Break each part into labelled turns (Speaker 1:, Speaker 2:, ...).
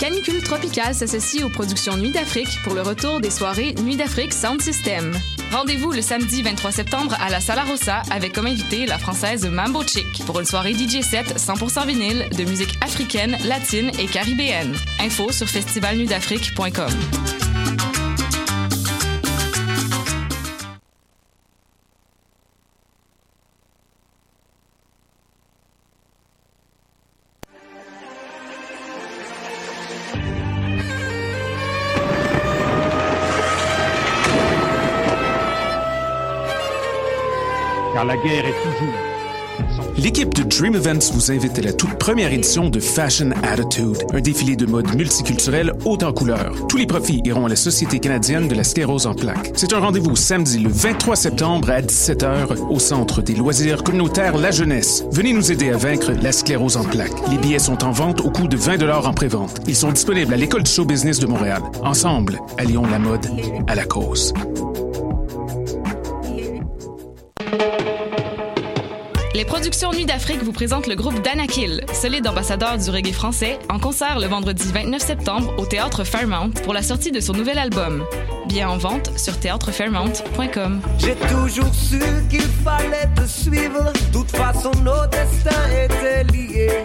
Speaker 1: Canicule Tropicale s'associe aux productions Nuit d'Afrique pour le retour des soirées Nuit d'Afrique Sound System. Rendez-vous le samedi 23 septembre à la Sala Rossa avec comme invité la française Mambo Chick pour une soirée DJ set 100% vinyle de musique africaine, latine et caribéenne. Info sur festivalnuitdafrique.com.
Speaker 2: la guerre est toujours.
Speaker 3: L'équipe de Dream Events vous invite à la toute première édition de Fashion Attitude, un défilé de mode multiculturel haut en couleurs. Tous les profits iront à la Société canadienne de la sclérose en plaques. C'est un rendez-vous samedi le 23 septembre à 17h au Centre des loisirs communautaires La Jeunesse. Venez nous aider à vaincre la sclérose en plaques. Les billets sont en vente au coût de 20 en pré-vente. Ils sont disponibles à l'École du show business de Montréal. Ensemble, allions la mode à la cause.
Speaker 1: Les productions Nuit d'Afrique vous présentent le groupe Danakil, solide ambassadeur du reggae français, en concert le vendredi 29 septembre au Théâtre Fairmount pour la sortie de son nouvel album. Bien en vente sur théâtrefairmount.com.
Speaker 4: J'ai toujours su qu'il fallait te suivre, toute façon nos destins étaient liés.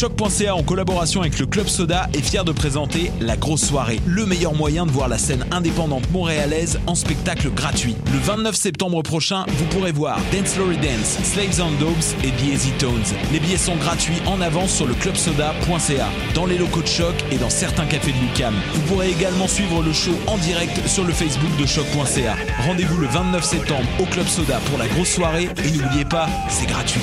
Speaker 5: Choc.ca en collaboration avec le Club Soda est fier de présenter La Grosse Soirée, le meilleur moyen de voir la scène indépendante montréalaise en spectacle gratuit. Le 29 septembre prochain, vous pourrez voir Dance Lory Dance, Slaves and Dogs et The Easy Tones. Les billets sont gratuits en avance sur le clubsoda.ca, dans les locaux de Choc et dans certains cafés de Lucam. Vous pourrez également suivre le show en direct sur le Facebook de Choc.ca. Rendez-vous le 29 septembre au Club Soda pour la grosse soirée et n'oubliez pas, c'est gratuit.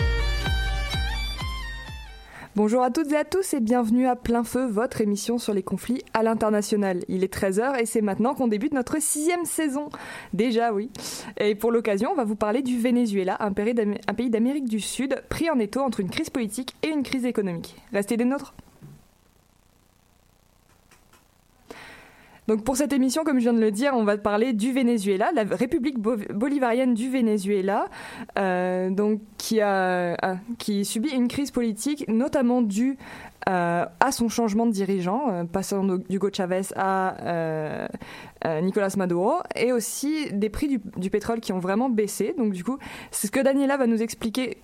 Speaker 6: Bonjour à toutes et à tous et bienvenue à Plein Feu, votre émission sur les conflits à l'international. Il est 13h et c'est maintenant qu'on débute notre sixième saison. Déjà, oui. Et pour l'occasion, on va vous parler du Venezuela, un pays d'Amérique du Sud pris en étau entre une crise politique et une crise économique. Restez des nôtres. Donc pour cette émission, comme je viens de le dire, on va parler du Venezuela, la République bolivarienne du Venezuela, euh, donc ah, qui subit une crise politique, notamment due euh, à son changement de dirigeant, euh, passant d'Hugo Chavez à Nicolas Maduro, et aussi des prix du, du, pétrole qui ont vraiment baissé. Donc du coup, c'est ce que Daniela va nous expliquer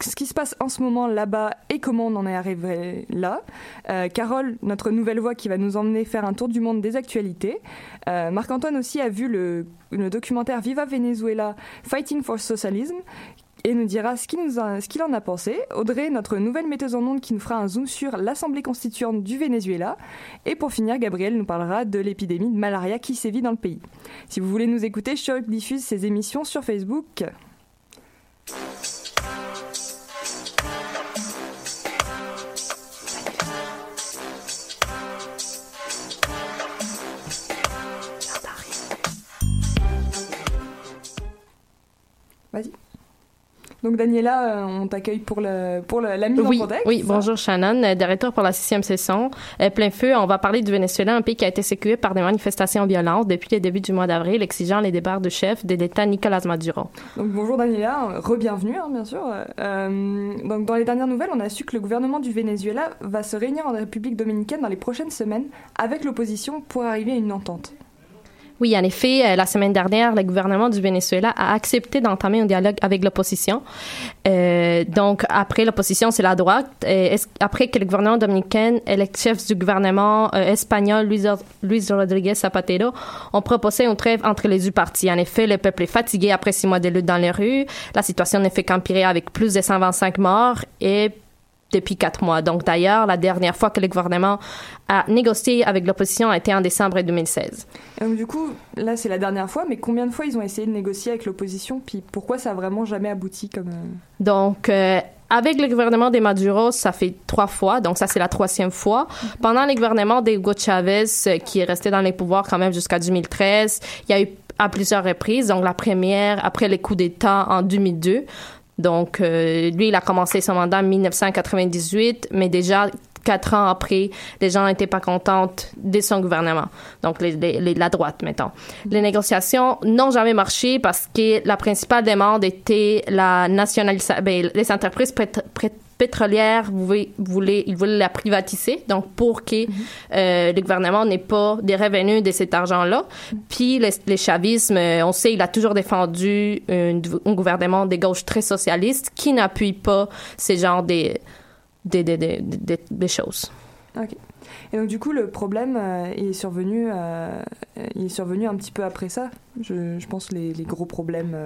Speaker 6: ce qui se passe en ce moment là-bas et comment on en est arrivé là. Euh, Carole, notre nouvelle voix qui va nous emmener faire un tour du monde des actualités. Euh, Marc-Antoine aussi a vu le, documentaire Viva Venezuela, Fighting for Socialism, et nous dira ce qu'il qu en a pensé. Audrey, notre nouvelle metteuse en ondes, qui nous fera un zoom sur l'Assemblée constituante du Venezuela. Et pour finir, Gabriel nous parlera de l'épidémie de malaria qui sévit dans le pays. Si vous voulez nous écouter, Choc diffuse ses émissions sur Facebook. Vas-y. Donc Daniela, euh, on t'accueille pour, le, pour le, la mise
Speaker 7: oui,
Speaker 6: en contexte.
Speaker 7: Oui, bonjour Shannon, euh, directeur pour la sixième session. Euh, plein feu, on va parler du Venezuela, un pays qui a été sécurisé par des manifestations violentes depuis le début du mois d'avril, exigeant les départs de chef de l'État Nicolas Maduro.
Speaker 6: Donc bonjour Daniela, re-bienvenue hein, bien sûr. Euh, donc dans les dernières nouvelles, on a su que le gouvernement du Venezuela va se réunir en République dominicaine dans les prochaines semaines avec l'opposition pour arriver à une entente.
Speaker 7: Oui, en effet, euh, la semaine dernière, le gouvernement du Venezuela a accepté d'entamer un dialogue avec l'opposition. Euh, donc, après l'opposition, c'est la droite. Et après que le gouvernement dominicain et le chef du gouvernement euh, espagnol, Luis, Luis Rodriguez Zapatero, ont proposé une trêve entre les deux parties. En effet, le peuple est fatigué après six mois de lutte dans les rues. La situation ne fait qu'empirer avec plus de 125 morts et depuis quatre mois. Donc d'ailleurs, la dernière fois que le gouvernement a négocié avec l'opposition a été en décembre 2016.
Speaker 6: donc du coup, là c'est la dernière fois, mais combien de fois ils ont essayé de négocier avec l'opposition? Puis pourquoi ça a vraiment jamais abouti comme... Euh?
Speaker 7: Donc... Euh, avec le gouvernement des Maduro, ça fait trois fois, donc ça c'est la troisième fois. Pendant le gouvernement d'Hugo Chavez, euh, qui est resté dans les pouvoirs quand même jusqu'à 2013, il y a eu à plusieurs reprises. Donc la première après les coups d'État en 2002. Donc, euh, lui, il a commencé son mandat en 1998, mais déjà quatre ans après, les gens n'étaient pas contents de son gouvernement. Donc, la droite, mettons. Les négociations n'ont jamais marché parce que la principale demande était la nationalisation. Ben, les entreprises pétrolière, vous voulez, ils voulaient la privatiser, donc pour que mhm. euh, le gouvernement n'ait pas des revenus de cet argent-là. Puis les, chavismes, euh, on sait, il a toujours défendu un, gouvernement de gauche très socialiste qui n'appuie pas ces genres de, de, choses.
Speaker 6: OK. Et donc du coup, le problème euh, est survenu, il est survenu un petit peu après ça. Je, je pense les, les gros problèmes.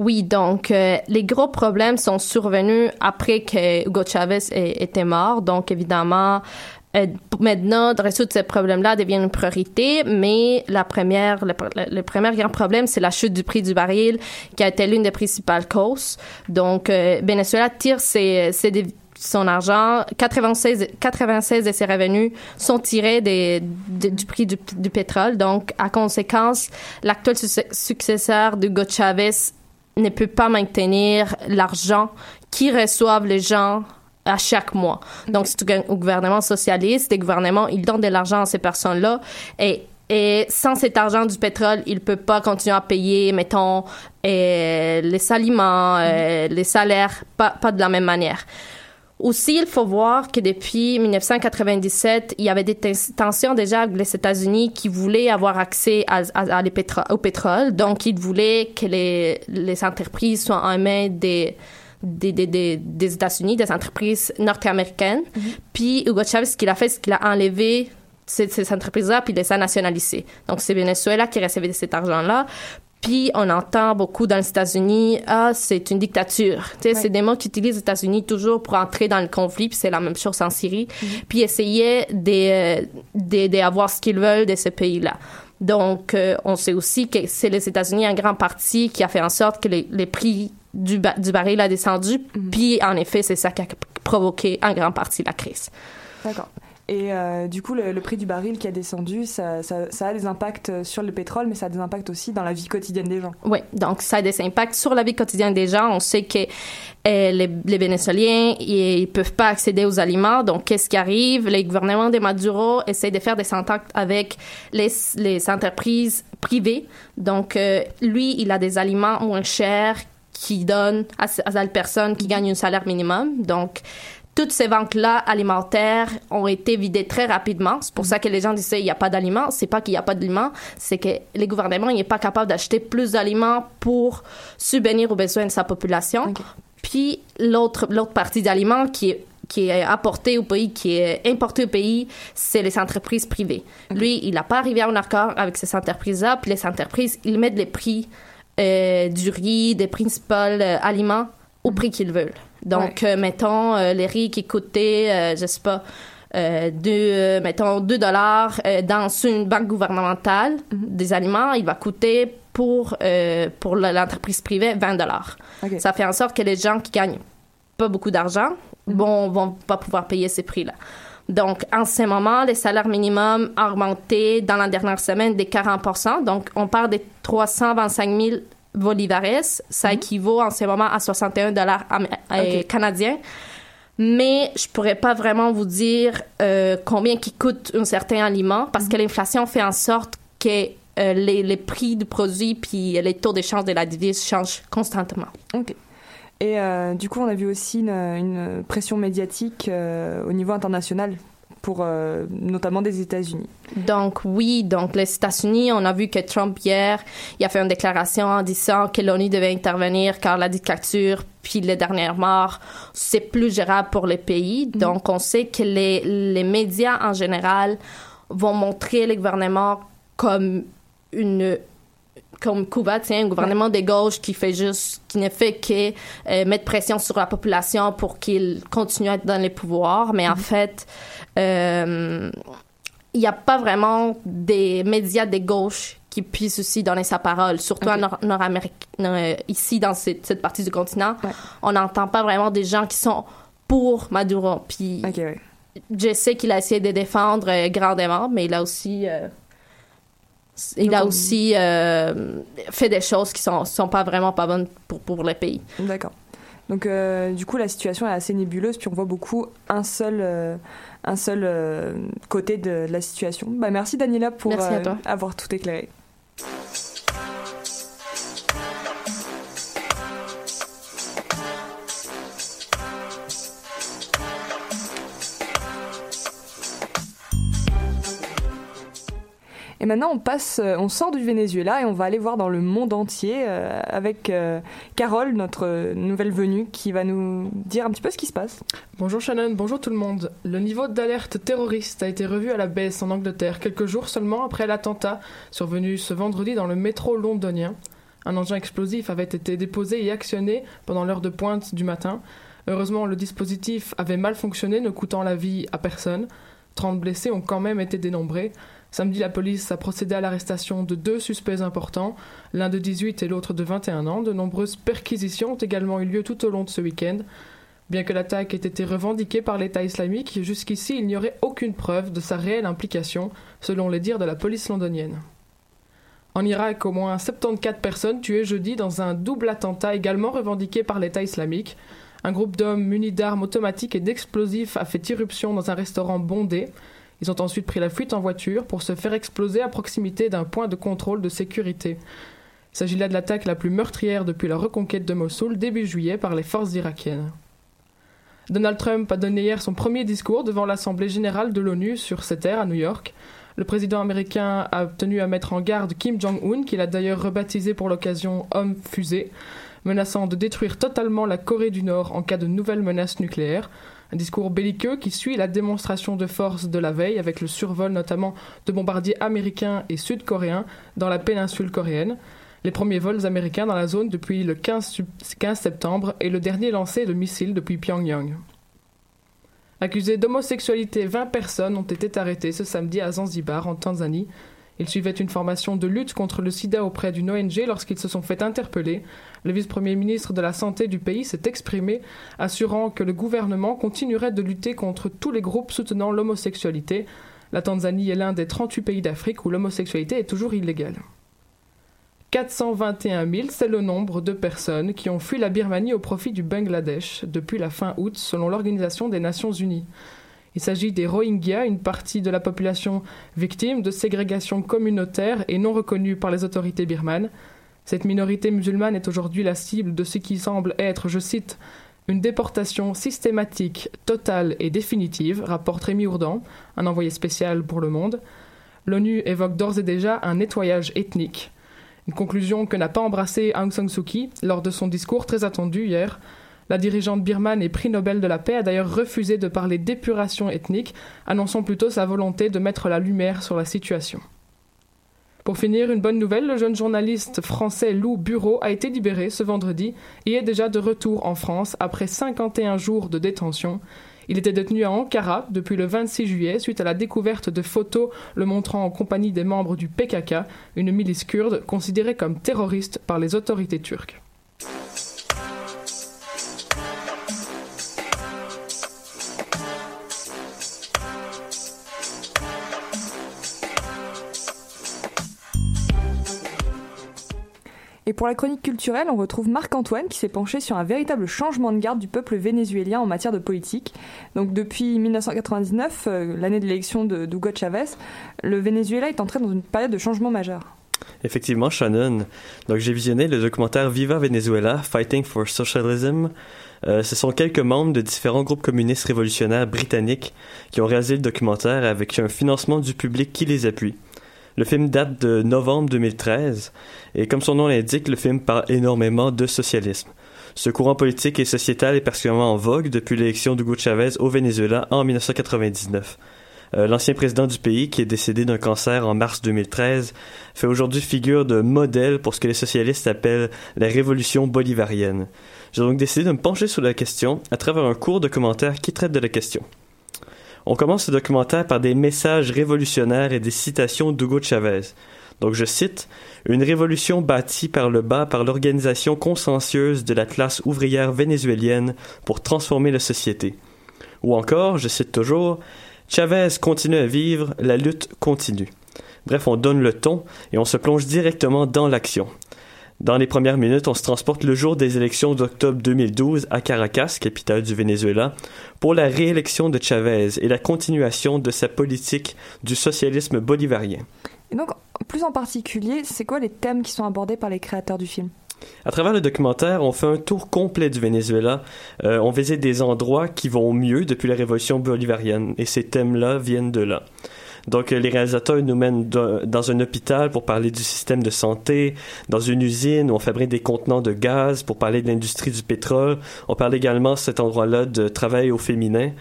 Speaker 7: Oui, donc euh, les gros problèmes sont survenus après que Hugo Chavez était mort. Donc évidemment, euh, maintenant, de résoudre ces problèmes-là devient une priorité, mais la première, le, premier grand problème, c'est la chute du prix du baril, qui a été l'une des principales causes. Donc, euh, Venezuela tire ses, son argent, 96, 96 de ses revenus sont tirés du prix du, pétrole. Donc, à conséquence, l'actuel successeur de Hugo Chavez ne peut pas maintenir l'argent qui reçoivent les gens à chaque mois. Donc, c'est un gouvernement socialiste. Les gouvernements, ils donnent de l'argent à ces personnes-là et et sans cet argent du pétrole, il peut pas continuer à payer, mettons, les aliments, les salaires, pas, pas de la même manière. Aussi, il faut voir que depuis 1997, il y avait des tensions déjà avec les États-Unis qui voulaient avoir accès à, au pétrole. Donc, ils voulaient que les, les entreprises soient en main des, des, des, des, États-Unis, des entreprises nord-américaines. Mm-hmm. Puis, Hugo Chavez, ce qu'il a fait, c'est qu'il a enlevé ces, ces entreprises-là, puis les a nationalisées. Donc, c'est Venezuela qui recevait cet argent-là. Puis on entend beaucoup dans les États-Unis, ah, c'est une dictature. C'est des mots qu'utilisent les États-Unis toujours pour entrer dans le conflit, puis c'est la même chose en Syrie, mhm. puis essayer d'avoir ce qu'ils veulent de ce pays-là. Donc, euh, on sait aussi que c'est les États-Unis en grande partie qui a fait en sorte que les, les prix du, du baril a descendu, mhm. puis en effet, c'est ça qui a provoqué en grande partie la crise.
Speaker 6: D'accord. Et euh, du coup, le, prix du baril qui a descendu, ça, ça, a des impacts sur le pétrole, mais ça a des impacts aussi dans la vie quotidienne des gens.
Speaker 7: Oui, donc ça a des impacts sur la vie quotidienne des gens. On sait que euh, les, les, Vénézuéliens, ils peuvent pas accéder aux aliments. Donc, qu'est-ce qui arrive? Les gouvernements de Maduro essaient de faire des contacts avec les, les entreprises privées. Donc, euh, lui, il a des aliments moins chers qui donnent à, à la personne qui gagne un salaire minimum. Donc, toutes ces ventes-là alimentaires ont été vidées très rapidement. C'est pour ça que les gens disaient il n'y a pas d'aliments. C'est pas qu'il n'y a pas d'aliments, c'est que les gouvernements n'est pas capable d'acheter plus d'aliments pour subvenir aux besoins de sa population. Puis l'autre l'autre partie d'aliments qui est qui est apporté au pays, qui est importé au pays, c'est les entreprises privées. Lui, il n'a pas arrivé à un accord avec ces entreprises-là, puis les entreprises, ils mettent les prix euh, du riz, des principaux euh, aliments au prix qu'ils veulent. Donc, euh, mettons, euh, les riz qui coûtaient, euh, je sais pas, deux, mettons, 2 dollars dans une banque gouvernementale mhm. des aliments, il va coûter pour, pour l'entreprise privée 20 dollars. Ça fait en sorte que les gens qui gagnent pas beaucoup d'argent mhm. bon, vont pas pouvoir payer ces prix-là. Donc, en ce moment, les salaires minimums ont augmenté dans la dernière semaine de 40 Donc, on parle de 325 000 bolivares. Ça mhm. équivaut en ce moment à 61 dollars euh, canadiens. Mais je pourrais pas vraiment vous dire euh, combien qui coûte un certain aliment parce que mhm. l'inflation fait en sorte que euh, les, les, prix du produit puis les taux d'échange de la devise changent constamment.
Speaker 6: OK. Et du coup, on a vu aussi une, une pression médiatique au niveau international pour euh, notamment des États-Unis.
Speaker 7: Donc oui, donc les États-Unis, on a vu que Trump hier, il a fait une déclaration en disant que l'ONU devait intervenir car la dictature puis les dernières morts, c'est plus gérable pour les pays. Mm-hmm. Donc on sait que les, les médias en général vont montrer le gouvernement comme une comme Cuba, tiens, un gouvernement de gauche qui fait juste, qui ne fait que euh, mettre pression sur la population pour qu'il continue à être dans les pouvoirs. Mais en mm-hmm. fait, euh, il n'y a pas vraiment des médias de gauche qui puissent aussi donner sa parole, surtout en Nord-Amérique, euh, ici dans cette, partie du continent. On n'entend pas vraiment des gens qui sont pour Maduro. Puis je sais qu'il a essayé de défendre grandement, mais il a aussi il a aussi euh, fait des choses qui sont sont pas vraiment pas bonnes pour pour le pays.
Speaker 6: D'accord. Donc euh, du coup la situation est assez nébuleuse puis on voit beaucoup un seul euh, un seul côté de, la situation. Bah merci Daniela pour avoir tout éclairé. Maintenant, euh, on sort du Venezuela et on va aller voir dans le monde entier euh, avec euh, Carole, notre nouvelle venue, qui va nous dire un petit peu ce qui se passe.
Speaker 8: Bonjour Shannon, bonjour tout le monde. Le niveau d'alerte terroriste a été revu à la baisse en Angleterre quelques jours seulement après l'attentat survenu ce vendredi dans le métro londonien. Un engin explosif avait été déposé et actionné pendant l'heure de pointe du matin. Heureusement, le dispositif avait mal fonctionné, ne coûtant la vie à personne. 30 blessés ont quand même été dénombrés. Samedi, la police a procédé à l'arrestation de deux suspects importants, l'un de 18 et l'autre de 21 ans. De nombreuses perquisitions ont également eu lieu tout au long de ce week-end. Bien que l'attaque ait été revendiquée par l'État islamique, jusqu'ici il n'y aurait aucune preuve de sa réelle implication, selon les dires de la police londonienne. En Irak, au moins 74 personnes tuées jeudi dans un double attentat également revendiqué par l'État islamique. Un groupe d'hommes munis d'armes automatiques et d'explosifs a fait irruption dans un restaurant bondé. Ils ont ensuite pris la fuite en voiture pour se faire exploser à proximité d'un point de contrôle de sécurité. Il s'agit là de l'attaque la plus meurtrière depuis la reconquête de Mossoul début juillet par les forces irakiennes. Donald Trump a donné hier son premier discours devant l'Assemblée générale de l'ONU sur cette terre à New York. Le président américain a tenu à mettre en garde Kim Jong-un, qu'il a d'ailleurs rebaptisé pour l'occasion homme fusée, menaçant de détruire totalement la Corée du Nord en cas de nouvelles menaces nucléaires. Un discours belliqueux qui suit la démonstration de force de la veille avec le survol notamment de bombardiers américains et sud-coréens dans la péninsule coréenne. Les premiers vols américains dans la zone depuis le 15, 15 septembre et le dernier lancé de missiles depuis Pyongyang. Accusés d'homosexualité, 20 personnes ont été arrêtées ce samedi à Zanzibar, en Tanzanie, ils suivaient une formation de lutte contre le sida auprès d'une ONG lorsqu'ils se sont fait interpeller. Le vice-premier ministre de la Santé du pays s'est exprimé, assurant que le gouvernement continuerait de lutter contre tous les groupes soutenant l'homosexualité. La Tanzanie est l'un des 38 pays d'Afrique où l'homosexualité est toujours illégale. 421 000, c'est le nombre de personnes qui ont fui la Birmanie au profit du Bangladesh depuis la fin août, selon l'Organisation des Nations Unies. Il s'agit des Rohingyas, une partie de la population victime de ségrégation communautaire et non reconnue par les autorités birmanes. Cette minorité musulmane est aujourd'hui la cible de ce qui semble être, je cite, une déportation systématique, totale et définitive, rapporte Rémi Ourdan, un envoyé spécial pour le monde. L'ONU évoque d'ores et déjà un nettoyage ethnique. Une conclusion que n'a pas embrassée Aung San Suu Kyi lors de son discours très attendu hier, la dirigeante birmane et prix Nobel de la paix a d'ailleurs refusé de parler d'épuration ethnique, annonçant plutôt sa volonté de mettre la lumière sur la situation. Pour finir, une bonne nouvelle, le jeune journaliste français Lou Bureau a été libéré ce vendredi et est déjà de retour en France après 51 jours de détention. Il était détenu à Ankara depuis le 26 juillet suite à la découverte de photos le montrant en compagnie des membres du PKK, une milice kurde considérée comme terroriste par les autorités turques.
Speaker 6: Et pour la chronique culturelle, on retrouve Marc-Antoine qui s'est penché sur un véritable changement de garde du peuple vénézuélien en matière de politique. Donc depuis 1999, euh, l'année de l'élection de Hugo Chavez, le Venezuela est entré dans une période de changement majeur.
Speaker 9: Effectivement, Shannon. Donc, j'ai visionné le documentaire Viva Venezuela, Fighting for Socialism. Euh, ce sont quelques membres de différents groupes communistes révolutionnaires britanniques qui ont réalisé le documentaire avec un financement du public qui les appuie. Le film date de novembre 2013 et comme son nom l'indique, le film parle énormément de socialisme. Ce courant politique et sociétal est particulièrement en vogue depuis l'élection d'Hugo Chavez au Venezuela en 1999. Euh, L'ancien président du pays, qui est décédé d'un cancer en mars 2013, fait aujourd'hui figure de modèle pour ce que les socialistes appellent la révolution bolivarienne. J'ai donc décidé de me pencher sur la question à travers un court documentaire qui traite de la question. On commence ce documentaire par des messages révolutionnaires et des citations d'Hugo Chavez. Donc je cite Une révolution bâtie par le bas par l'organisation consciencieuse de la classe ouvrière vénézuélienne pour transformer la société. Ou encore, je cite toujours Chavez continue à vivre, la lutte continue. Bref, on donne le ton et on se plonge directement dans l'action. Dans les premières minutes, on se transporte le jour des élections d'octobre 2012 à Caracas, capitale du Venezuela, pour la réélection de Chavez et la continuation de sa politique du socialisme bolivarien.
Speaker 6: Et donc, plus en particulier, c'est quoi les thèmes qui sont abordés par les créateurs du film?
Speaker 9: À travers le documentaire, on fait un tour complet du Venezuela. Euh, on visite des endroits qui vont mieux depuis la révolution bolivarienne, et ces thèmes-là viennent de là. Donc, les réalisateurs nous mènent dans un hôpital pour parler du système de santé, dans une usine où on fabrique des contenants de gaz pour parler de l'industrie du pétrole. On parle également, cet endroit-là, de travail au féminin.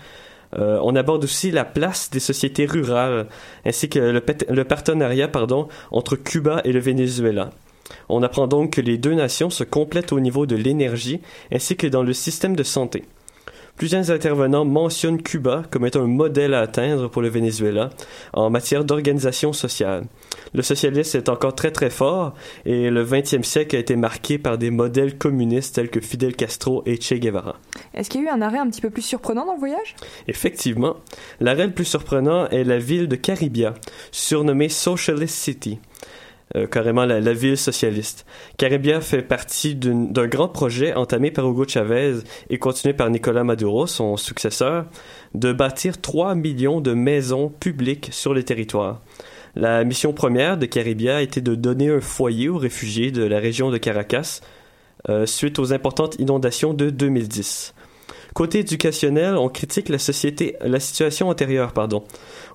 Speaker 9: Euh, on aborde aussi la place des sociétés rurales, ainsi que le, le partenariat pardon, entre Cuba et le Venezuela. On apprend donc que les deux nations se complètent au niveau de l'énergie ainsi que dans le système de santé. Plusieurs intervenants mentionnent Cuba comme étant un modèle à atteindre pour le Venezuela en matière d'organisation sociale. Le socialisme est encore très très fort et le 20e siècle a été marqué par des modèles communistes tels que Fidel Castro et Che Guevara.
Speaker 6: Est-ce qu'il y a eu un arrêt un petit peu plus surprenant dans le voyage?
Speaker 9: Effectivement. L'arrêt le plus surprenant est la ville de Caribia, surnommée Socialist City. Euh, carrément la, ville socialiste. Caribia fait partie d'un grand projet entamé par Hugo Chavez et continué par Nicolas Maduro, son successeur, de bâtir 3 millions de maisons publiques sur le territoire. La mission première de Caribia était de donner un foyer aux réfugiés de la région de Caracas euh, suite aux importantes inondations de 2010. Côté éducationnel, on critique la société, la situation antérieure, pardon.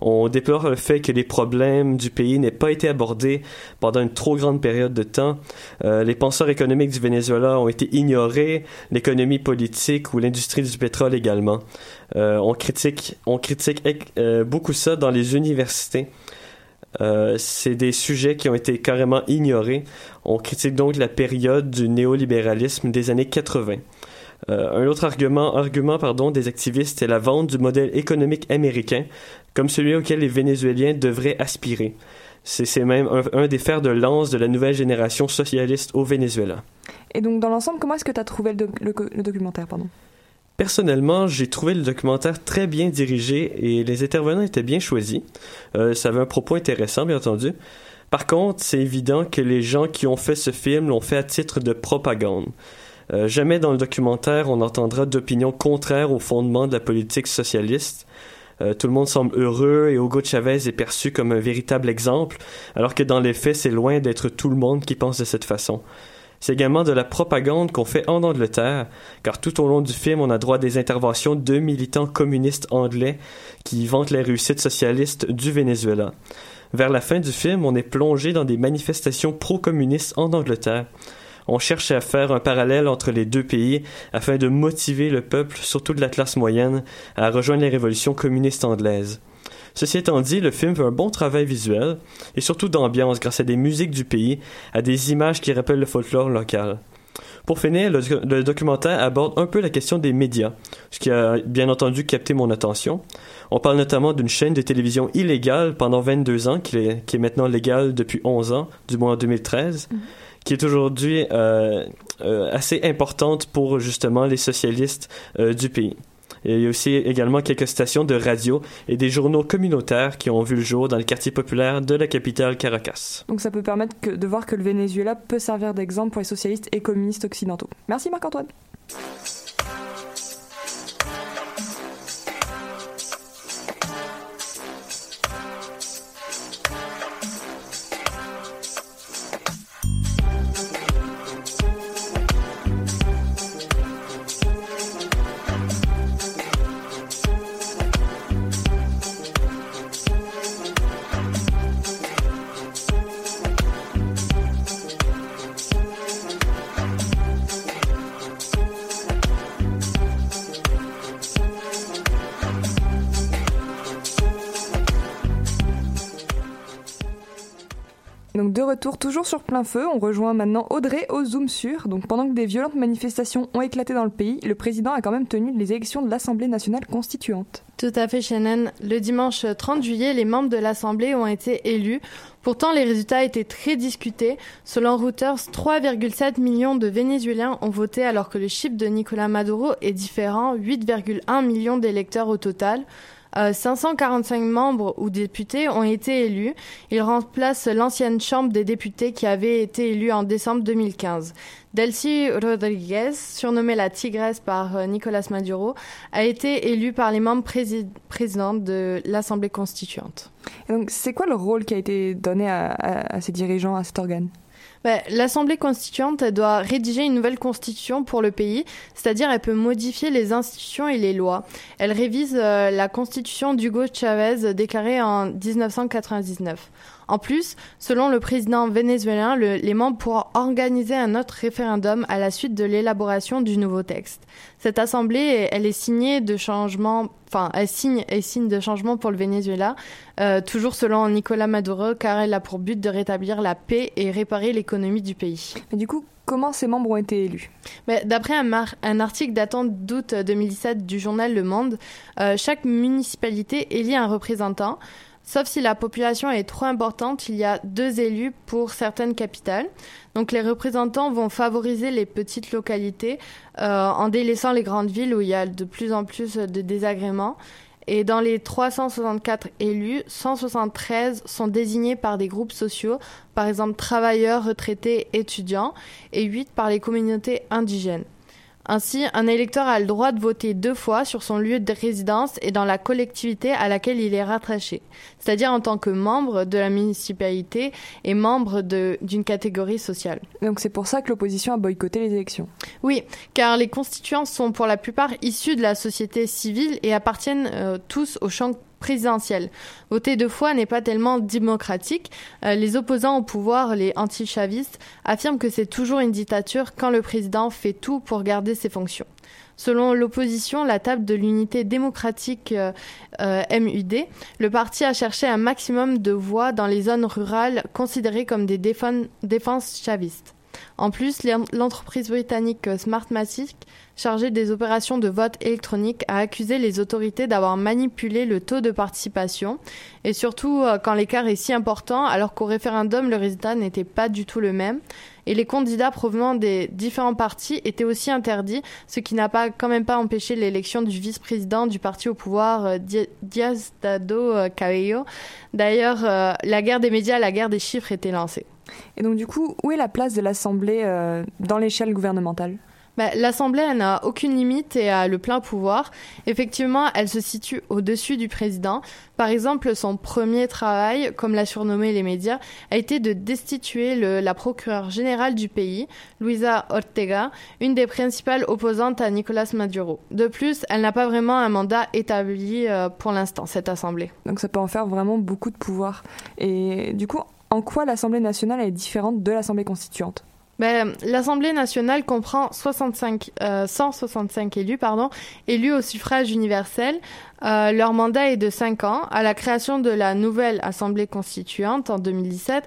Speaker 9: On déplore le fait que les problèmes du pays n'aient pas été abordés pendant une trop grande période de temps. Euh, les penseurs économiques du Venezuela ont été ignorés, l'économie politique ou l'industrie du pétrole également. Euh, on critique, on critique euh, beaucoup ça dans les universités. C'est des sujets qui ont été carrément ignorés. On critique donc la période du néolibéralisme des années 80. Euh, un autre argument, argument pardon, des activistes est la vente du modèle économique américain comme celui auquel les Vénézuéliens devraient aspirer. C'est même un, des fers de lance de la nouvelle génération socialiste au Venezuela.
Speaker 6: Et donc, dans l'ensemble, comment est-ce que tu as trouvé le, documentaire pardon?
Speaker 9: Personnellement, j'ai trouvé le documentaire très bien dirigé et les intervenants étaient bien choisis. Euh, ça avait un propos intéressant, bien entendu. Par contre, c'est évident que les gens qui ont fait ce film l'ont fait à titre de propagande. Euh, jamais dans le documentaire on entendra d'opinions contraires au fondement de la politique socialiste. Euh, tout le monde semble heureux et Hugo Chavez est perçu comme un véritable exemple, alors que dans les faits, c'est loin d'être tout le monde qui pense de cette façon. C'est également de la propagande qu'on fait en Angleterre, car tout au long du film, on a droit à des interventions de militants communistes anglais qui vantent les réussites socialistes du Venezuela. Vers la fin du film, on est plongé dans des manifestations pro-communistes en Angleterre on cherche à faire un parallèle entre les deux pays afin de motiver le peuple, surtout de la classe moyenne, à rejoindre les révolutions communistes anglaises. Ceci étant dit, le film fait un bon travail visuel et surtout d'ambiance grâce à des musiques du pays, à des images qui rappellent le folklore local. Pour finir, le, documentaire aborde un peu la question des médias, ce qui a bien entendu capté mon attention. On parle notamment d'une chaîne de télévision illégale pendant 22 ans, qui est, qui est maintenant légale depuis 11 ans, du moins en 2013 qui est aujourd'hui euh, euh, assez importante pour justement les socialistes euh, du pays. il y a aussi également quelques stations de radio et des journaux communautaires qui ont vu le jour dans les quartiers populaires de la capitale Caracas.
Speaker 6: Donc ça peut permettre de voir que le Venezuela peut servir d'exemple pour les socialistes et communistes occidentaux. Merci Marc-Antoine. Retour toujours sur plein feu, on rejoint maintenant Audrey au Zoom sur. Donc pendant que des violentes manifestations ont éclaté dans le pays, le président a quand même tenu les élections de l'Assemblée nationale constituante.
Speaker 10: Tout à fait Shannon. Le dimanche 30 juillet, les membres de l'Assemblée ont été élus. Pourtant, les résultats étaient très discutés. Selon Reuters, 3,7 millions de Vénézuéliens ont voté alors que le chiffre de Nicolas Maduro est différent, 8,1 millions d'électeurs au total. 545 euh, membres ou députés ont été élus. Ils remplacent l'ancienne Chambre des députés qui avait été élue en décembre 2015. Delcy Rodriguez, surnommée la Tigresse par euh, Nicolas Maduro, a été élue par les membres présidents de l'Assemblée constituante.
Speaker 6: donc, c'est quoi le rôle qui a été donné à ces dirigeants, à cet organe?
Speaker 10: L'Assemblée constituante doit rédiger une nouvelle constitution pour le pays, c'est-à-dire elle peut modifier les institutions et les lois. Elle révise euh, la constitution d'Hugo Chavez déclarée en 1999. En plus, selon le président vénézuélien, les membres pourront organiser un autre référendum à la suite de l'élaboration du nouveau texte. Cette assemblée, elle est signée de changements, enfin, elle signe, elle signe de changements pour le Venezuela, euh, toujours selon Nicolas Maduro, car elle a pour but de rétablir la paix et réparer l'économie du pays.
Speaker 6: Mais du coup, comment ces membres ont été élus?
Speaker 10: D'après un, un, article datant d'août 2017 du journal Le Monde, euh, chaque municipalité élit un représentant. Sauf si la population est trop importante, il y a deux élus pour certaines capitales. Donc les représentants vont favoriser les petites localités euh, en délaissant les grandes villes où il y a de plus en plus de désagréments. Et dans les 364 élus, 173 sont désignés par des groupes sociaux, par exemple travailleurs, retraités, étudiants, et 8 par les communautés indigènes. Ainsi, un électeur a le droit de voter deux fois sur son lieu de résidence et dans la collectivité à laquelle il est rattaché, c'est-à-dire en tant que membre de la municipalité et membre d'une catégorie sociale.
Speaker 6: Donc c'est pour ça que l'opposition a boycotté les élections.
Speaker 10: Oui, car les constituants sont pour la plupart issus de la société civile et appartiennent euh, tous au champ présidentielle. Voter deux fois n'est pas tellement démocratique. Euh, les opposants au pouvoir, les anti-chavistes, affirment que c'est toujours une dictature quand le président fait tout pour garder ses fonctions. Selon l'opposition, la table de l'unité démocratique euh, euh, MUD, le parti a cherché un maximum de voix dans les zones rurales considérées comme des défenses chavistes. En plus, l'entreprise britannique Smartmatic, chargée des opérations de vote électronique, a accusé les autorités d'avoir manipulé le taux de participation, et surtout euh, quand l'écart est si important, alors qu'au référendum, le résultat n'était pas du tout le même. Et les candidats provenant des différents partis étaient aussi interdits, ce qui n'a pas quand même pas empêché l'élection du vice-président du parti au pouvoir, euh, Diaz Dado euh. D'ailleurs, la guerre des médias, la guerre des chiffres était lancée.
Speaker 6: Et donc du coup, où est la place de l'Assemblée euh, dans l'échelle gouvernementale?
Speaker 10: Bah, L'Assemblée n'a aucune limite et a le plein pouvoir. Effectivement, elle se situe au-dessus du président. Par exemple, son premier travail, comme l'a surnommé les médias, a été de destituer la procureure générale du pays, Luisa Ortega, une des principales opposantes à Nicolas Maduro. De plus, elle n'a pas vraiment un mandat établi euh, pour l'instant, cette Assemblée.
Speaker 6: Donc ça peut en faire vraiment beaucoup de pouvoir. Et du coup, en quoi l'Assemblée nationale est différente de l'Assemblée constituante?
Speaker 10: Ben, L'Assemblée nationale comprend 65, 165 euh, élus, pardon, élus au suffrage universel. Euh, leur mandat est de 5 ans. À la création de la nouvelle Assemblée constituante en 2017,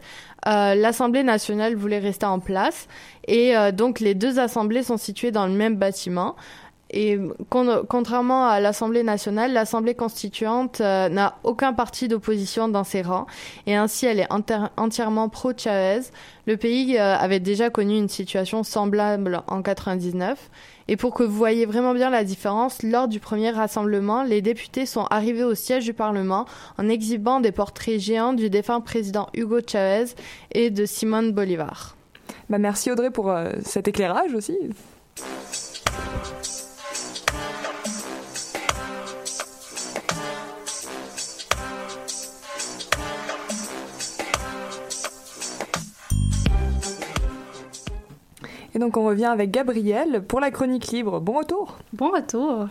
Speaker 10: euh, l'Assemblée nationale voulait rester en place et donc les deux assemblées sont situées dans le même bâtiment. Et contrairement à l'Assemblée nationale, l'Assemblée constituante euh, n'a aucun parti d'opposition dans ses rangs et ainsi elle est entièrement pro-Chavez. Le pays euh, avait déjà connu une situation semblable en 99. Et pour que vous voyez vraiment bien la différence, lors du premier rassemblement, les députés sont arrivés au siège du Parlement en exhibant des portraits géants du défunt président Hugo Chavez et de Simone Bolivar.
Speaker 6: Bah merci Audrey pour euh, cet éclairage aussi. Et donc on revient avec Gabrielle pour la chronique libre. Bon retour.
Speaker 11: Bon retour.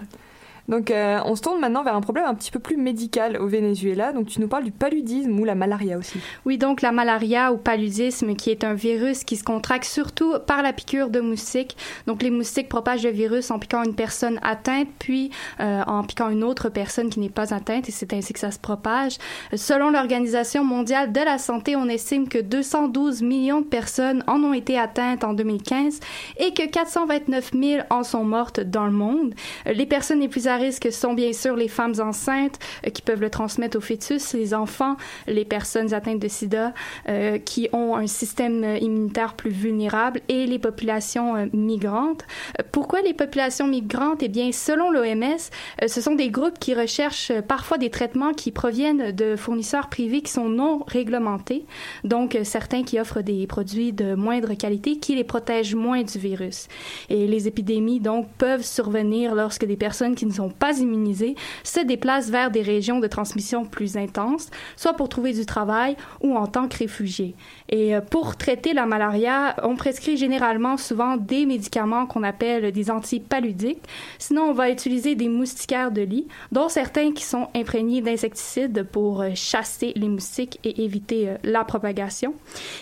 Speaker 6: Donc, euh, on se tourne maintenant vers un problème un petit peu plus médical au Venezuela. Donc, tu nous parles du paludisme ou la malaria aussi.
Speaker 11: Oui, donc la malaria ou paludisme, qui est un virus qui se contracte surtout par la piqûre de moustiques. Donc, les moustiques propagent le virus en piquant une personne atteinte, puis euh, en piquant une autre personne qui n'est pas atteinte, et c'est ainsi que ça se propage. Selon l'Organisation mondiale de la santé, on estime que 212 millions de personnes en ont été atteintes en 2015 et que 429 000 en sont mortes dans le monde. Les personnes les plus risque sont bien sûr les femmes enceintes euh, qui peuvent le transmettre au fœtus, les enfants, les personnes atteintes de sida euh, qui ont un système immunitaire plus vulnérable et les populations euh, migrantes. Pourquoi les populations migrantes? Eh bien, selon l'OMS, ce sont des groupes qui recherchent parfois des traitements qui proviennent de fournisseurs privés qui sont non réglementés, donc certains qui offrent des produits de moindre qualité qui les protègent moins du virus. Et les épidémies, donc, peuvent survenir lorsque des personnes qui ne sont pas immunisées se déplacent vers des régions de transmission plus intenses, soit pour trouver du travail ou en tant que réfugiés. Et euh, pour traiter la malaria, on prescrit généralement souvent des médicaments qu'on appelle des antipaludiques. Sinon, on va utiliser des moustiquaires de lit, dont certains qui sont imprégnés d'insecticides pour euh, chasser les moustiques et éviter euh, la propagation.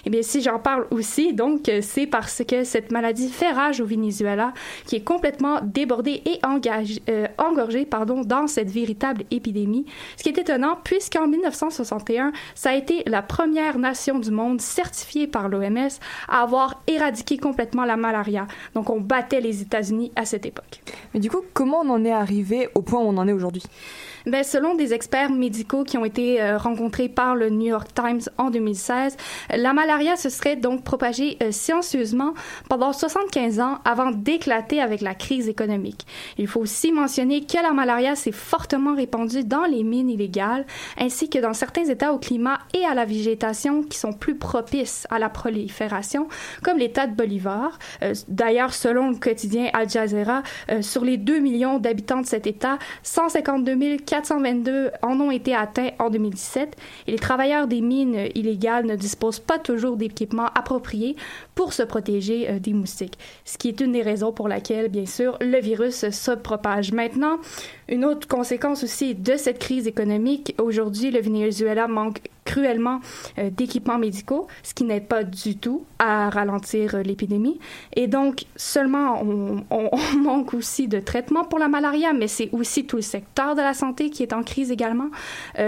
Speaker 11: Eh bien, si j'en parle aussi, donc, c'est parce que cette maladie fait rage au Venezuela, qui est complètement débordée et engagé, euh, engorgée pardon, dans cette véritable épidémie. Ce qui est étonnant, puisqu'en 1961, ça a été la première nation du monde certifiée par l'OMS à avoir éradiqué complètement la malaria. Donc, on battait les États-Unis à cette époque.
Speaker 6: Mais du coup, comment on en est arrivé au point où on en est aujourd'hui?
Speaker 11: Ben, selon des experts médicaux qui ont été euh, rencontrés par le New York Times en 2016, la malaria se serait donc propagée euh, silencieusement pendant 75 ans avant d'éclater avec la crise économique. Il faut aussi mentionner que la malaria s'est fortement répandue dans les mines illégales, ainsi que dans certains États au climat et à la végétation qui sont plus propices à la prolifération, comme l'État de Bolivar. Euh, D'ailleurs, selon le quotidien Al Jazeera, euh, sur les 2 millions d'habitants de cet État, 152 422 en ont été atteints en 2017 et les travailleurs des mines illégales ne disposent pas toujours d'équipements appropriés pour se protéger euh, des moustiques, ce qui est une des raisons pour laquelle, bien sûr, le virus se propage. Maintenant, une autre conséquence aussi de cette crise économique, aujourd'hui, le Venezuela manque cruellement euh, d'équipements médicaux, ce qui n'aide pas du tout à ralentir euh, l'épidémie. Et donc, seulement, on, manque aussi de traitements pour la malaria, mais c'est aussi tout le secteur de la santé qui est en crise également.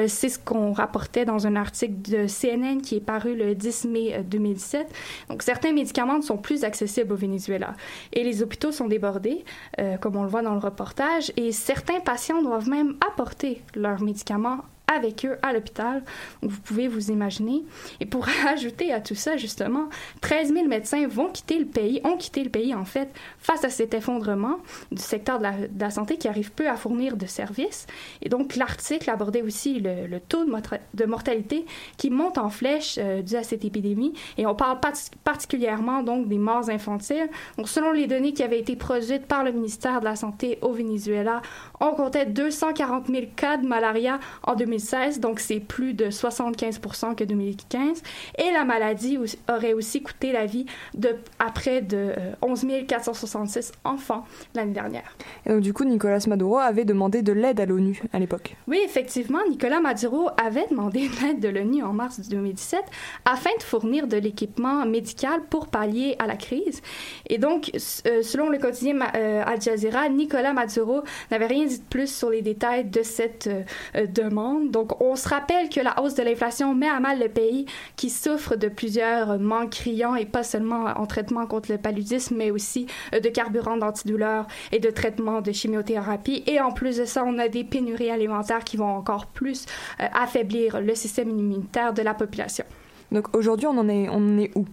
Speaker 11: C'est ce qu'on rapportait dans un article de CNN qui est paru le 10 mai euh, 2017. Donc, certains médicaments ne sont plus accessibles au Venezuela. Et les hôpitaux sont débordés, euh, comme on le voit dans le reportage, et certains patients doivent même apporter leurs médicaments avec eux à l'hôpital. Vous pouvez vous imaginer. Et pour ajouter à tout ça, justement, 13 000 médecins vont quitter le pays, ont quitté le pays, en fait, face à cet effondrement du secteur de la, santé qui arrive peu à fournir de services. Et donc, l'article abordait aussi le, taux de, morta- de mortalité qui monte en flèche euh, dû à cette épidémie. Et on parle parti- particulièrement, donc, des morts infantiles. Donc, selon les données qui avaient été produites par le ministère de la Santé au Venezuela, on comptait 240 000 cas de malaria en 2016, donc c'est plus de 75 que 2015. Et la maladie aussi- aurait aussi coûté la vie de à près de euh, 11 466 enfants l'année dernière.
Speaker 6: Et donc, du coup, Nicolas Maduro avait demandé de l'aide à l'ONU à l'époque.
Speaker 11: Oui, effectivement, Nicolas Maduro avait demandé de l'aide de l'ONU en mars 2017 afin de fournir de l'équipement médical pour pallier à la crise. Et donc, euh, selon le quotidien euh, Al Jazeera, Nicolas Maduro n'avait rien dit de plus sur les détails de cette euh, euh, demande. Donc, on se rappelle que la hausse de l'inflation met à mal le pays qui souffre de plusieurs manques criants et pas seulement en traitement contre le paludisme, mais aussi euh, de carburant d'antidouleur et de traitement de chimiothérapie. Et en plus de ça, on a des pénuries alimentaires qui vont encore plus euh, affaiblir le système immunitaire de la population.
Speaker 6: Donc, aujourd'hui, on en est, on en est où?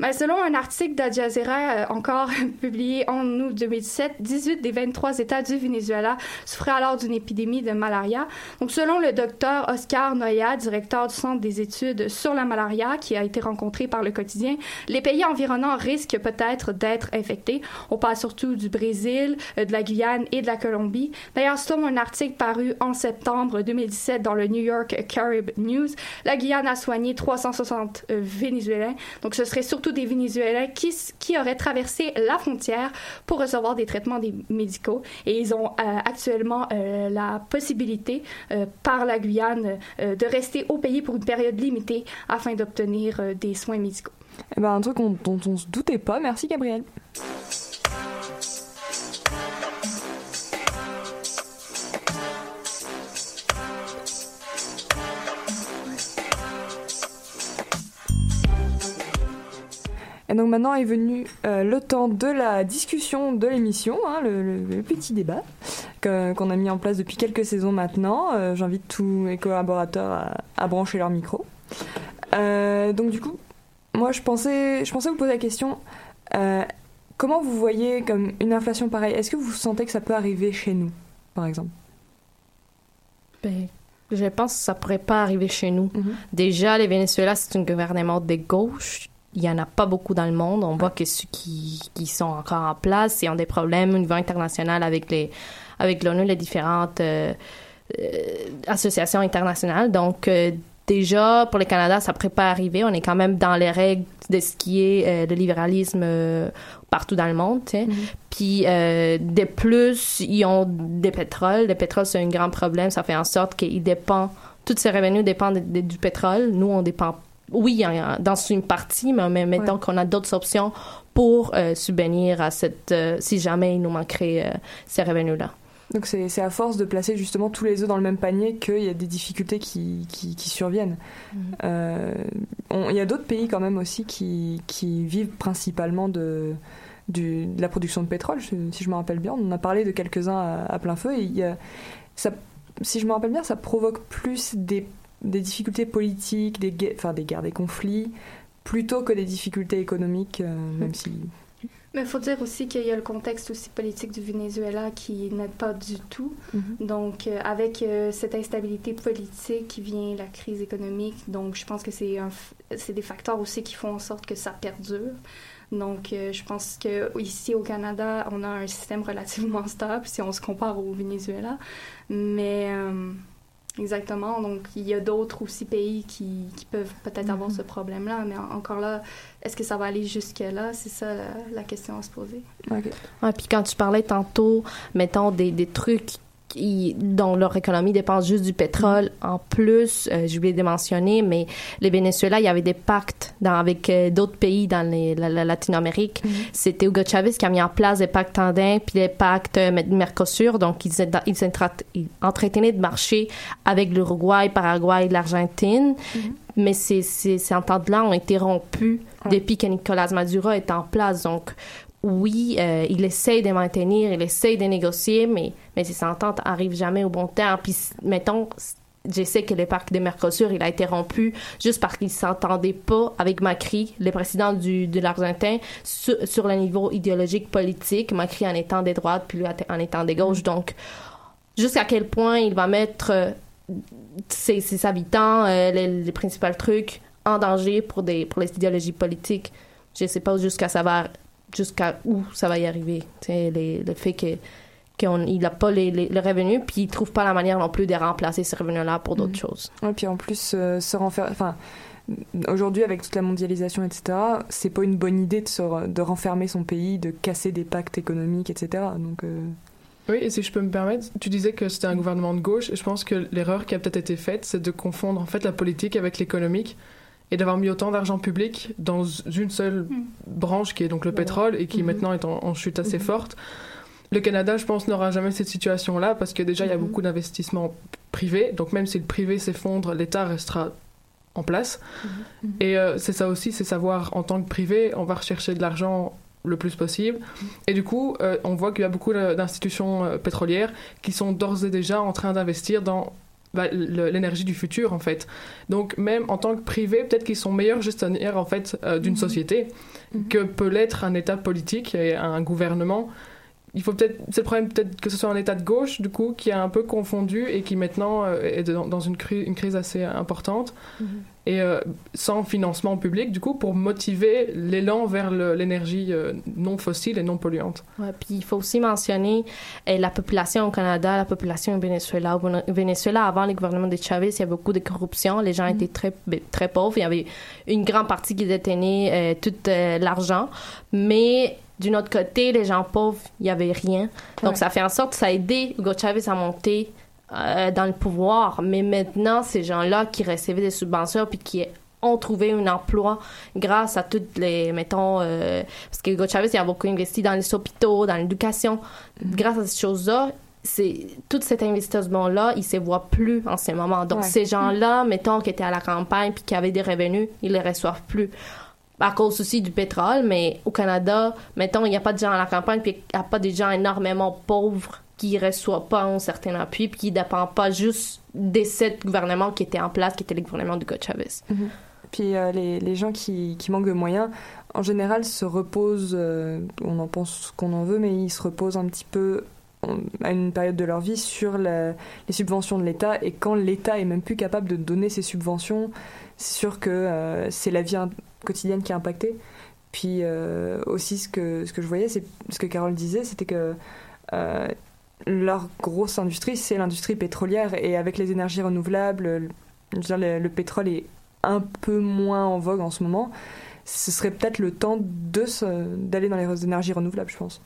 Speaker 11: Ben, selon un article d'Al Jazeera euh, encore publié en août 2017, 18 des 23 États du Venezuela souffraient alors d'une épidémie de malaria. Donc, selon le docteur Oscar Noya, directeur du Centre des études sur la malaria, qui a été rencontré par le quotidien, les pays environnants risquent peut-être d'être infectés. On parle surtout du Brésil, euh, de la Guyane et de la Colombie. D'ailleurs, selon un article paru en septembre 2017 dans le New York Carib News, la Guyane a soigné 360 euh, Vénézuéliens. Donc, ce serait surtout des Vénézuéliens qui, qui auraient traversé la frontière pour recevoir des traitements médicaux. Et ils ont actuellement la possibilité, par la Guyane, de rester au pays pour une période limitée afin d'obtenir des soins médicaux.
Speaker 6: Eh ben, un truc dont, on se doutait pas. Merci, Gabriel. Et donc maintenant est venu euh, le temps de la discussion de l'émission, hein, le, petit débat qu'on a mis en place depuis quelques saisons maintenant. Euh, j'invite tous mes collaborateurs à, brancher leur micro. Euh, donc du coup, moi je pensais, je pensais vous poser la question, comment vous voyez comme une inflation pareille? Est-ce que vous sentez que ça peut arriver chez nous, par exemple?
Speaker 7: Ben, je pense que ça pourrait pas arriver chez nous. Mm-hmm. Déjà, les Venezuela, c'est un gouvernement de gauche il y en a pas beaucoup dans le monde. On voit que ceux qui, qui sont encore en place, ils ont des problèmes au niveau international avec les avec l'ONU, les différentes euh, euh, associations internationales. Donc euh, déjà pour le Canada, ça pourrait pas arriver. On est quand même dans les règles de ce qui est le libéralisme partout dans le monde. Mm-hmm. Puis de plus, ils ont des pétroles. Le pétrole, c'est un grand problème. Ça fait en sorte qu'ils dépendent tous ces revenus dépendent du pétrole. Nous, on dépend oui, dans une partie, mais, mettons qu'on a d'autres options pour euh, subvenir à cette, euh, si jamais il nous manquerait euh, ces revenus-là.
Speaker 6: Donc c'est à force de placer justement tous les œufs dans le même panier qu'il y a des difficultés qui, qui, surviennent. Mm-hmm. Il y a d'autres pays quand même aussi qui, qui vivent principalement de, de la production de pétrole, si je me rappelle bien. On en a parlé de quelques-uns à, plein feu. Et y a, ça, si je me rappelle bien, ça provoque plus des des difficultés politiques, des, guerres, enfin, des guerres, des conflits, plutôt que des difficultés économiques, euh, même si...
Speaker 11: Mais il faut dire aussi qu'il y a le contexte aussi politique du Venezuela qui n'aide pas du tout. Mm-hmm. Donc, euh, avec euh, cette instabilité politique qui vient la crise économique, donc je pense que c'est c'est des facteurs aussi qui font en sorte que ça perdure. Donc, je pense que ici au Canada, on a un système relativement stable si on se compare au Venezuela. Mais Exactement. Donc, il y a d'autres aussi pays qui, qui peuvent peut-être avoir mhm. ce problème-là. Mais encore là, est-ce que ça va aller jusque-là? C'est ça la, question à se poser.
Speaker 7: OK. puis quand tu parlais tantôt, mettons, des, des trucs dont leur économie dépend juste du pétrole. En plus, euh, j'ai oublié de mentionner, mais les Venezuela, il y avait des pactes dans, avec euh, d'autres pays dans les, la, Latine-Amérique. Mm-hmm. C'était Hugo Chavez qui a mis en place des pactes andins puis des pactes euh, Mercosur. Donc, ils, ils, entretenaient de marché avec l'Uruguay, Paraguay, l'Argentine. Mm-hmm. Mais ces, ces, ces ententes-là ont été rompues depuis que Nicolas Maduro est en place. Donc, oui, euh, il essaye de maintenir, il essaye de négocier, mais, mais ces ententes n'arrivent jamais au bon temps. Puis, mettons, je sais que le parc de Mercosur, il a été rompu juste parce qu'il s'entendait pas avec Macri, le président du, de l'Argentin, sur, le niveau idéologique politique, Macri en étant des droites, puis lui en étant des gauches. Donc, jusqu'à quel point il va mettre euh, ses, habitants, euh, les, principaux trucs, en danger pour, des, pour les idéologies politiques, je sais pas jusqu'à ça va jusqu'à où ça va y arriver. Les, le fait que qu'il n'a pas les, les, le revenu, puis il trouve pas la manière non plus de remplacer ce revenu-là pour d'autres mm. choses.
Speaker 6: Et puis en plus, euh, se renfermer, enfin, aujourd'hui avec toute la mondialisation, etc., c'est pas une bonne idée de, se, de renfermer son pays, de casser des pactes économiques, etc. Donc euh,
Speaker 8: Oui, et si je peux me permettre, tu disais que c'était un gouvernement de gauche, et je pense que l'erreur qui a peut-être été faite, c'est de confondre en fait la politique avec l'économique et d'avoir mis autant d'argent public dans une seule hmm. branche qui est donc le pétrole et qui hmm. maintenant est en, chute assez hmm. forte. Le Canada, je pense, n'aura jamais cette situation-là parce que déjà, il y a beaucoup d'investissements privés. Donc même si le privé s'effondre, l'État restera en place. Et euh, c'est ça aussi, c'est savoir en tant que privé, on va rechercher de l'argent le plus possible. Et du coup, euh, on voit qu'il y a beaucoup d'institutions euh, pétrolières qui sont d'ores et déjà en train d'investir dans bah, l'énergie du futur en fait. Donc même en tant que privé, peut-être qu'ils sont meilleurs gestionnaires en fait euh, d'une mhm. société mhm. que peut l'être un État politique et un gouvernement. Il faut peut-être, c'est le problème peut-être que ce soit un État de gauche du coup qui a un peu confondu et qui maintenant euh, est dans, une, une, crise assez importante. Mhm. Et euh, sans financement public, du coup, pour motiver l'élan vers l'énergie euh, non fossile et non polluante.
Speaker 7: Ouais, puis il faut aussi mentionner euh, la population au Canada, la population au Venezuela. Au Vene- Venezuela, avant le gouvernement de Chavez, il y avait beaucoup de corruption. Les gens étaient très, ben, très pauvres. Il y avait une grande partie qui détenait euh, tout l'argent. Mais d'une autre côté, les gens pauvres, il y avait rien. Donc
Speaker 6: Ouais.
Speaker 7: ça fait en sorte que ça a aidé Hugo Chavez à monter euh, dans le pouvoir. Mais maintenant, ces gens-là qui recevaient des subventions puis qui ont trouvé un emploi grâce à toutes les, mettons, euh, parce que Hugo Chavez il a beaucoup investi dans les hôpitaux, dans l'éducation. Grâce à ces choses-là, c'est tout cet investissement-là, il se voit plus en ce moment. Donc
Speaker 6: Ouais.
Speaker 7: ces gens-là, mettons, qui étaient à la campagne puis qui avaient des revenus, ils les reçoivent plus. À cause aussi du pétrole, mais au Canada, mettons, il n'y a pas de gens à la campagne puis il n'y a pas de gens énormément pauvres qui reçoivent pas un certain appui puis qui ne dépendent pas juste des sept gouvernements qui étaient en place, qui étaient les gouvernements de Hugo Chavez.
Speaker 6: Puis euh, les, les gens qui, qui manquent de moyens, en général, se reposent, euh, on en pense qu'on en veut, mais ils se reposent un petit peu à une période de leur vie sur les subventions de l'État. Et quand l'État est même plus capable de donner ces subventions, c'est sûr que euh, c'est la vie quotidienne qui est impactée. Puis aussi, ce que, ce que je voyais, c'est ce que Carole disait, c'était que leur grosse industrie, c'est l'industrie pétrolière. Et avec les énergies renouvelables, le, pétrole est un peu moins en vogue en ce moment. Ce serait peut-être le temps d'aller dans les énergies renouvelables, je pense.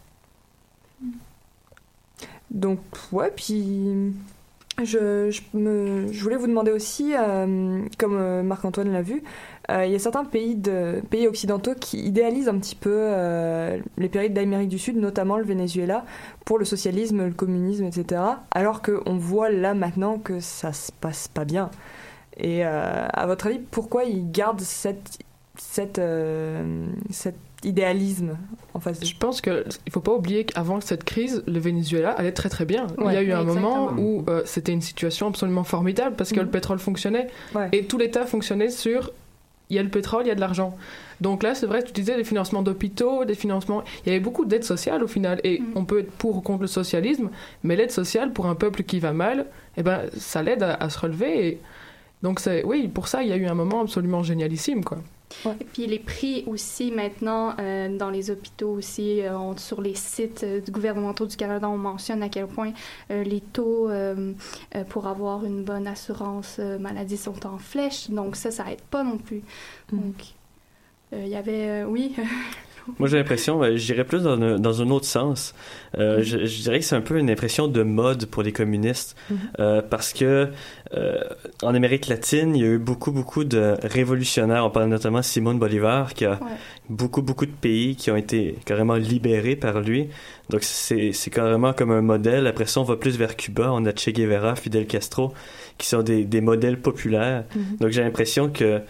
Speaker 6: Donc, ouais, puis je, je, je voulais vous demander aussi, euh, comme euh, Marc-Antoine l'a vu, euh, il y a certains pays, de, pays occidentaux qui idéalisent un petit peu euh, les pays d'Amérique du Sud, notamment le Venezuela, pour le socialisme, le communisme, etc. Alors qu'on voit là maintenant que ça se passe pas bien. Et euh, à votre avis, pourquoi ils gardent cette, cette, euh, cet idéalisme en face
Speaker 8: Je pense qu'il ne faut pas oublier qu'avant cette crise, le Venezuela allait très très bien.
Speaker 6: Ouais.
Speaker 8: Il y a eu un
Speaker 6: Exactement.
Speaker 8: moment où euh, c'était une situation absolument formidable parce que
Speaker 6: Mhm.
Speaker 8: le pétrole fonctionnait
Speaker 6: Ouais.
Speaker 8: et tout l'État fonctionnait sur il y a le pétrole, il y a de l'argent. Donc là, c'est vrai, tu disais des financements d'hôpitaux, des financements. Il y avait beaucoup d'aides sociales au final. Et on peut être pour ou contre le socialisme, mais l'aide sociale pour un peuple qui va mal, eh ben, ça l'aide à, à se relever. Et donc, oui, pour ça, il y a eu un moment absolument génialissime, quoi.
Speaker 11: Et puis les prix aussi maintenant euh, dans les hôpitaux aussi euh, on- sur les sites euh, gouvernementaux du Canada on mentionne à quel point euh, les taux pour avoir une bonne assurance maladie sont en flèche. Donc ça ça aide pas non plus. Donc euh, il y avait oui
Speaker 9: Moi, j'ai l'impression, euh, j'irais plus dans un, dans un autre sens. Euh, je, je dirais que c'est un peu une impression de mode pour les communistes,
Speaker 6: Mhm.
Speaker 9: Euh, parce que euh, en Amérique latine, il y a eu beaucoup, beaucoup de révolutionnaires. On parle notamment de Simon Bolivar, qui a
Speaker 11: Ouais.
Speaker 9: beaucoup, beaucoup de pays qui ont été carrément libérés par lui. Donc, c'est carrément comme un modèle. Après ça, on va plus vers Cuba. On a Che Guevara, Fidel Castro, qui sont des, des modèles populaires.
Speaker 6: Mhm.
Speaker 9: Donc, j'ai l'impression que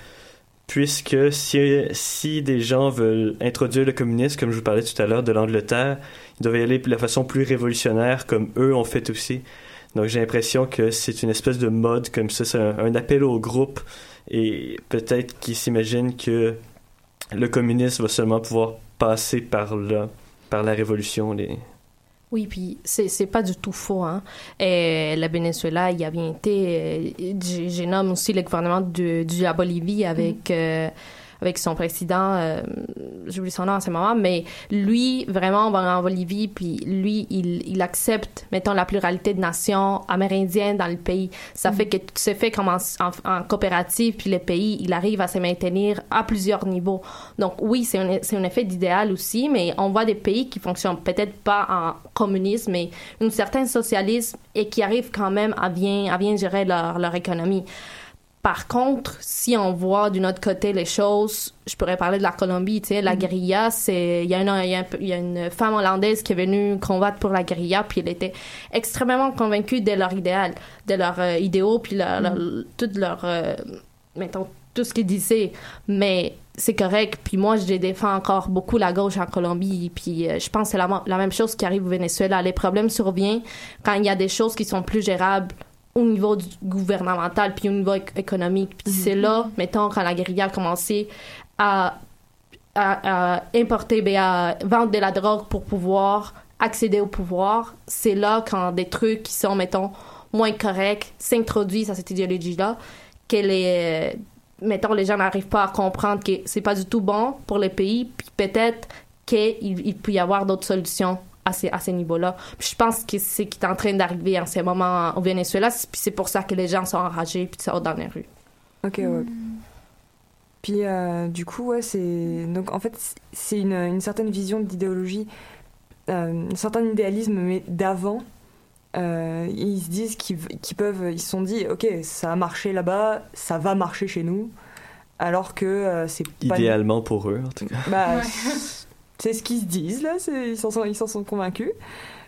Speaker 9: puisque si, si des gens veulent introduire le communisme, comme je vous parlais tout à l'heure de l'Angleterre, ils doivent y aller de la façon plus révolutionnaire, comme eux ont fait aussi. Donc j'ai l'impression que c'est une espèce de mode comme ça, c'est un, appel au groupe, et peut-être qu'ils s'imaginent que le communisme va seulement pouvoir passer par là, par la révolution. Les...
Speaker 7: Oui, puis c'est c'est pas du tout faux. Hein. Et le Venezuela, il y a bien été. euh, j'ai- J'ai nommé aussi le gouvernement de, de la Bolivie avec. euh, avec son président, euh, j'oublie son nom en ce moment, mais lui, vraiment, on va en Bolivie, puis lui, il, il accepte, mettons, la pluralité de nations amérindiennes dans le pays. Ça fait que tout se fait comme en, en, coopérative, puis le pays, il arrive à se maintenir à plusieurs niveaux. Donc oui, c'est un, un effet d'idéal aussi, mais on voit des pays qui fonctionnent peut-être pas en communisme, mais un certain socialisme et qui arrivent quand même à bien, à bien gérer leur, leur économie. Par contre, si on voit d'une autre côté les choses, je pourrais parler de la Colombie, tu sais, la guérilla, c'est, il y, a une- il y a un peu- il y a une femme hollandaise qui est venue combattre pour la guérilla, puis elle était extrêmement convaincue de leur idéal, de leurs euh, idéaux, puis leur, leur- tout leur, euh, mettons, tout ce qu'ils disaient. Mais c'est correct, puis moi, je défends encore beaucoup la gauche en Colombie, puis euh, je pense que c'est la, la même chose qui arrive au Venezuela. Les problèmes surviennent quand il y a des choses qui sont plus gérables au niveau du gouvernemental puis au niveau éc- économique. Puis c'est là, mettons, quand la guérilla a commencé à, à, à importer, ben, à vendre de la drogue pour pouvoir accéder au pouvoir, c'est là quand des trucs qui sont, mettons, moins corrects s'introduisent à cette idéologie-là, que les, mettons, les gens n'arrivent pas à comprendre que c'est pas du tout bon pour les pays, puis peut-être qu'il il peut y avoir d'autres solutions à ces, à ces niveaux-là. Puis je pense que c'est ce qui est en train d'arriver en ce moment au Venezuela, c'est- puis c'est pour ça que les gens sont enragés puis sortent dans les rues.
Speaker 6: Ok, ouais. Puis euh, du coup, ouais, c'est donc en fait c'est une, une certaine vision d'idéologie, euh, un certain idéalisme mais d'avant. Euh, ils se disent qu'ils qu'ils peuvent, ils se sont dit, ok, ça a marché là-bas, ça va marcher chez nous, alors que euh, c'est pas
Speaker 9: Idéalement pour eux, en tout cas.
Speaker 6: bah, c'est ce qu'ils se disent là, ils s'en sont, sont convaincus.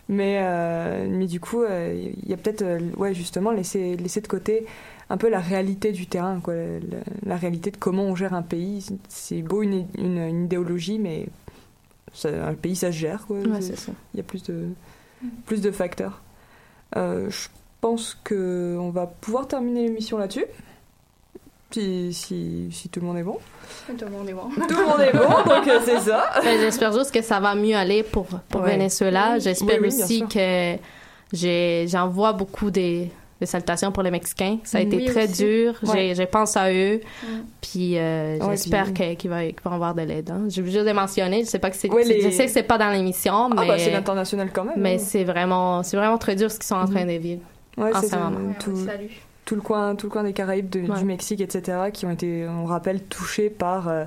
Speaker 6: Mais, euh, mais du coup, euh, il y a peut-être, euh, ouais, justement, laisser, laisser de côté un peu la réalité du terrain, quoi, la, la réalité de comment on gère un pays. C'est beau une, une, une idéologie, mais ça- un pays, ça se gère.
Speaker 7: Ouais.
Speaker 6: Il y a plus de, plus de facteurs. Je pense que on va pouvoir terminer l'émission là-dessus. Si, si, si tout le monde est bon.
Speaker 11: Tout le monde est bon.
Speaker 6: Tout le monde est bon, donc euh, c'est ça.
Speaker 7: Ben, J'espère juste que ça va mieux aller pour, pour
Speaker 6: Ouais.
Speaker 7: Venezuela. J'espère
Speaker 6: oui,
Speaker 7: aussi
Speaker 6: sûr.
Speaker 7: que j'envoie beaucoup des, des salutations pour les Mexicains. Ça a été
Speaker 11: Oui,
Speaker 7: très
Speaker 11: aussi.
Speaker 7: dur.
Speaker 6: Ouais.
Speaker 7: J'ai- Je pense à eux.
Speaker 11: Mm.
Speaker 7: Puis euh,
Speaker 6: Ouais,
Speaker 7: j'espère qu'ils vont avoir de l'aide. hein. J'ai juste de mentionner. Je sais pas que c'est.
Speaker 6: Les-
Speaker 7: Je sais que c'est pas dans l'émission, mais.
Speaker 6: Ah bah c'est l'international quand même.
Speaker 7: mais
Speaker 6: hein.
Speaker 7: c'est vraiment, c'est vraiment très dur ce qu'ils sont en train de vivre.
Speaker 6: Ouais,
Speaker 7: en ce moment.
Speaker 6: tout,
Speaker 11: Salut.
Speaker 6: Tout le coin, tout le coin des Caraïbes, de-
Speaker 7: Ouais.
Speaker 6: du Mexique, etc., qui ont été, on rappelle, touchés par euh,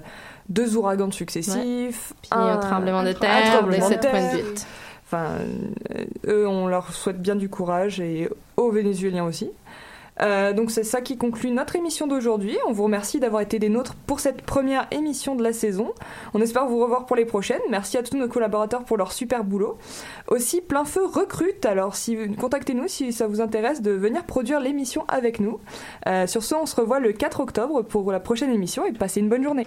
Speaker 6: deux ouragans successifs,
Speaker 7: Puis un tremblement de terre,
Speaker 6: un tremblement
Speaker 7: de
Speaker 6: de terre.
Speaker 7: 7.8.
Speaker 6: Enfin, euh, eux, on leur souhaite bien du courage et aux Vénézuéliens aussi. Euh, donc c'est ça qui conclut notre émission d'aujourd'hui. On vous remercie d'avoir été des nôtres pour cette première émission de la saison. On espère vous revoir pour les prochaines. Merci à tous nos collaborateurs pour leur super boulot. Aussi, Plein Feu recrute. Alors si contactez-nous si ça vous intéresse de venir produire l'émission avec nous. Euh, sur ce, on se revoit le 4 octobre pour la prochaine émission et passez une bonne journée.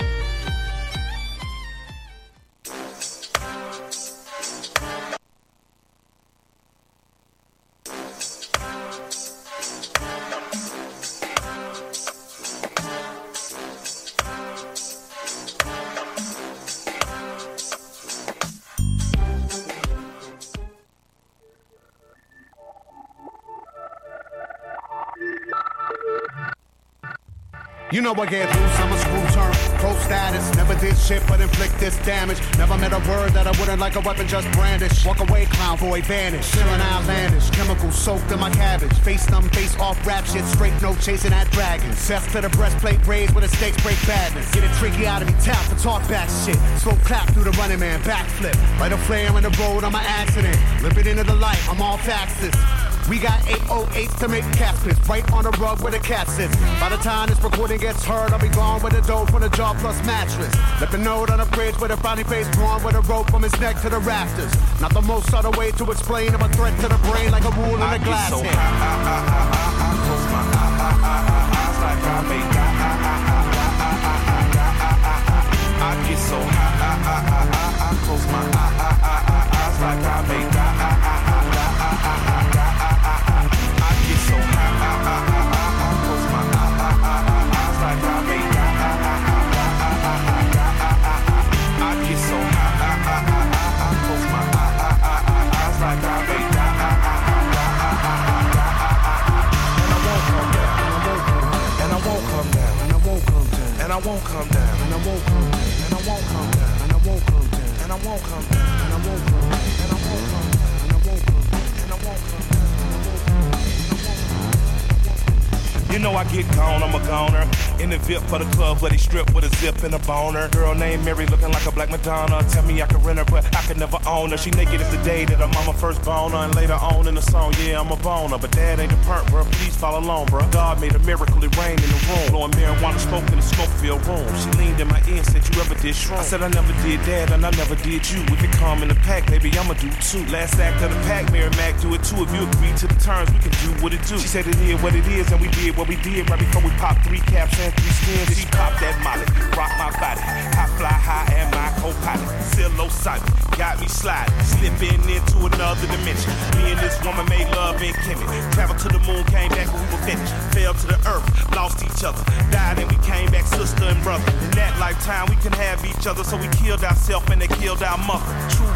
Speaker 12: You know I get loose, I'm a screw term. Pro status, never did shit but inflict this damage. Never met a word that I wouldn't like a weapon just brandish. Walk away, clown boy, vanish. Feeling outlandish, chemicals soaked in my cabbage. Face thumb, face off, rap shit, straight no chasing at dragons. Cess to the breastplate, raised where the stakes break badness. Get it tricky out of me, tap for talk back shit. Slow clap through the running man, backflip. Light a flare in the road, I'm an accident. Limping into the light, I'm all faxes. We got 808s to make caskets, right on the rug where the cat sits. By the time this recording gets heard, I'll be gone with a dough from the jaw plus mattress. Left a note on the fridge with a frowny face drawn with a rope from his neck to the rafters. Not the most subtle way to explain, I'm a threat to the brain like a rule in a glass
Speaker 13: so
Speaker 12: head.
Speaker 13: I, I, I, I close my eyes like I make I get so high, I close my eyes like I make the VIP for the club where they strip with a zip and a boner. Girl named Mary looking like a black Madonna. Tell me I can rent her, but I could never own her. She naked as the day that her mama first born her. And later on in the song, yeah, I'm a boner. But dad ain't a part, bro. Please follow along, bro. God made a miracle, it rained in the room. Blowing marijuana smoke in the smoke filled room. She leaned in my ear and said, You ever did shrooms? I said, I never did that, and I never did you. If it come in the pack, baby, I'ma do two. Last act of the pack, Mary Mac, do it too. If you agree to the terms, we can do what it do. She said it is what it is, and we did what what we did right before we popped three caps and three skins. She popped that molly, rock my body. I fly high and my co-pilot. Psilocybin, got me sliding. Slipping into another dimension. Me and this woman made love in Kimmy. Traveled to the moon, came back when we were finished. Fell to the earth, lost each other. Died and we came back sister and brother. In that lifetime, we can have each other, so we killed ourselves and they killed our mother. True